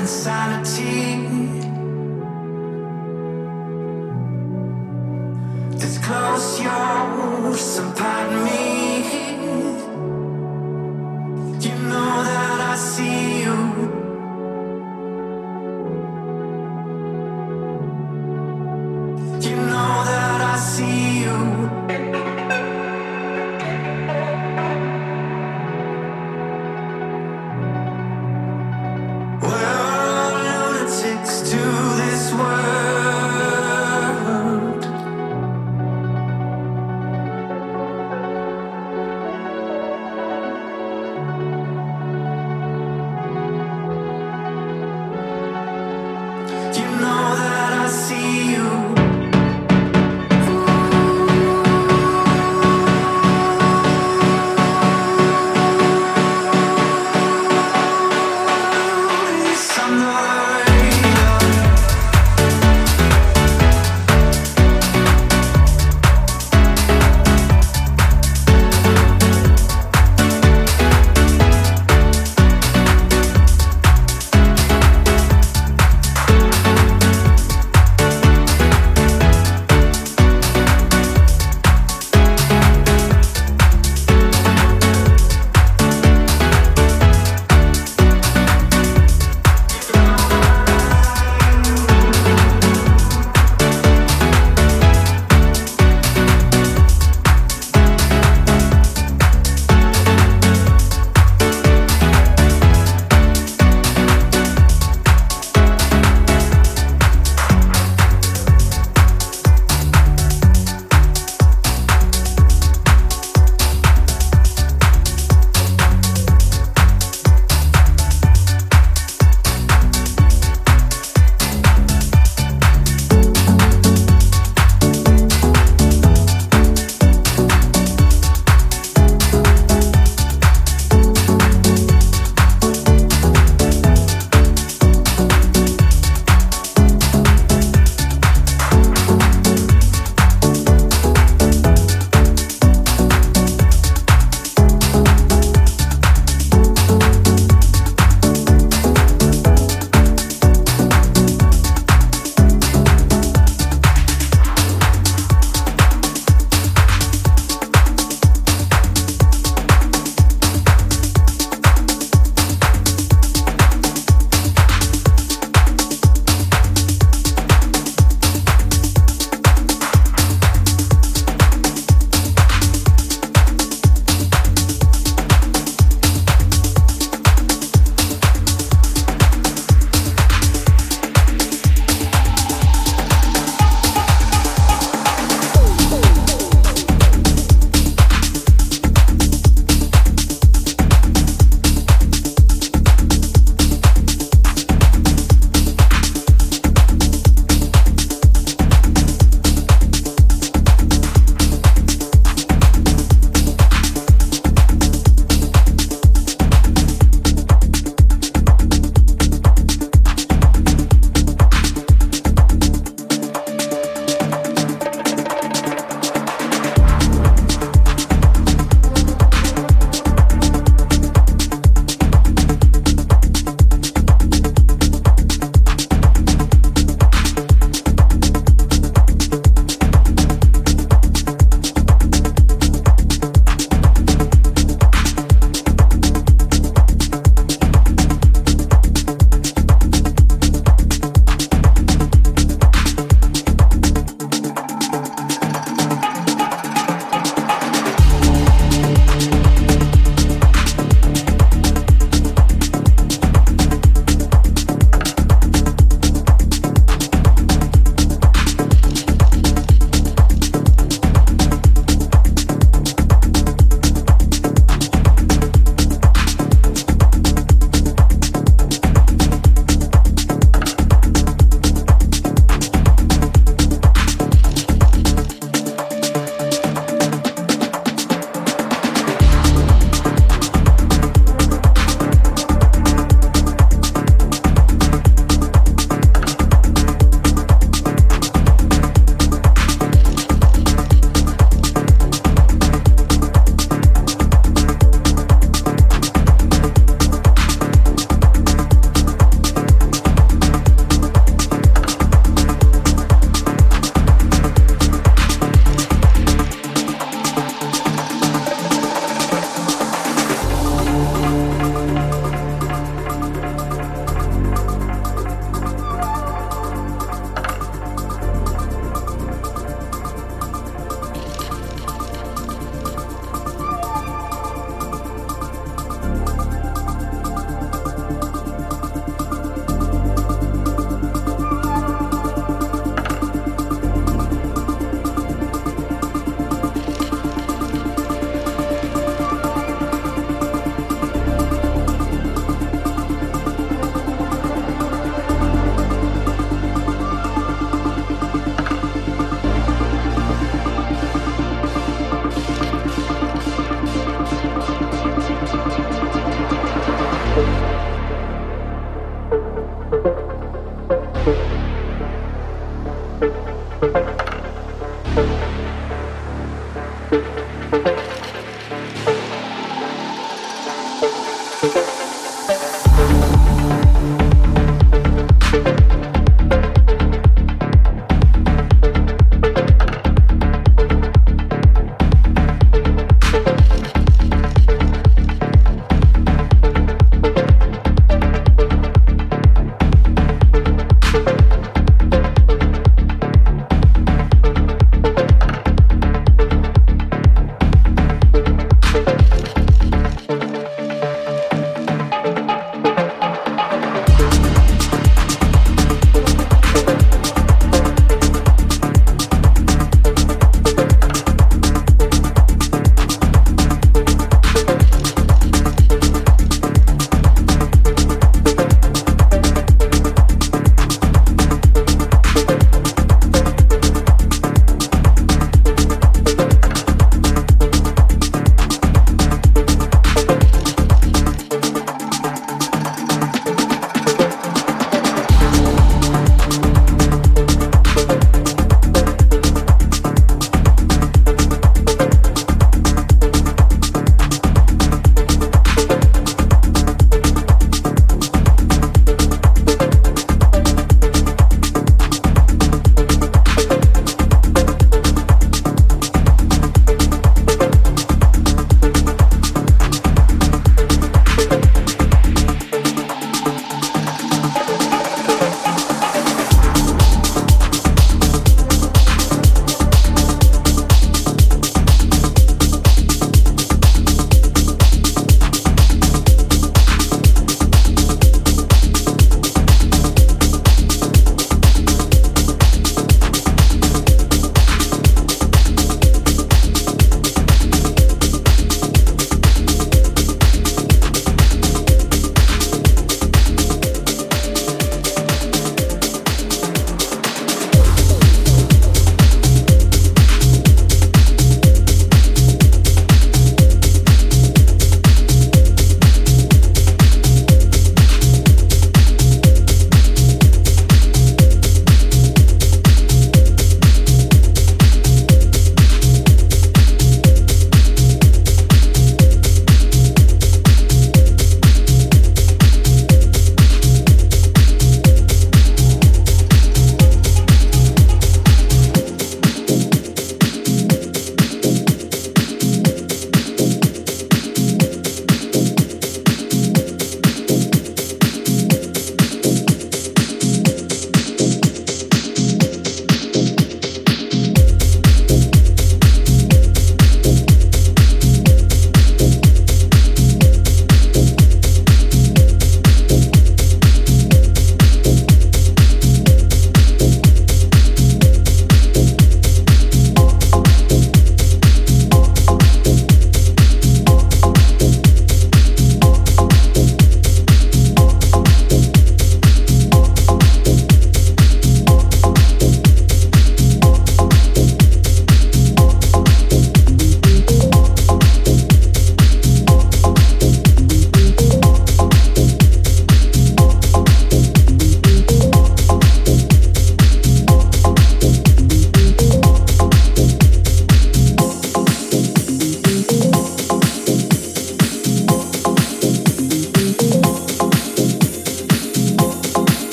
insanity.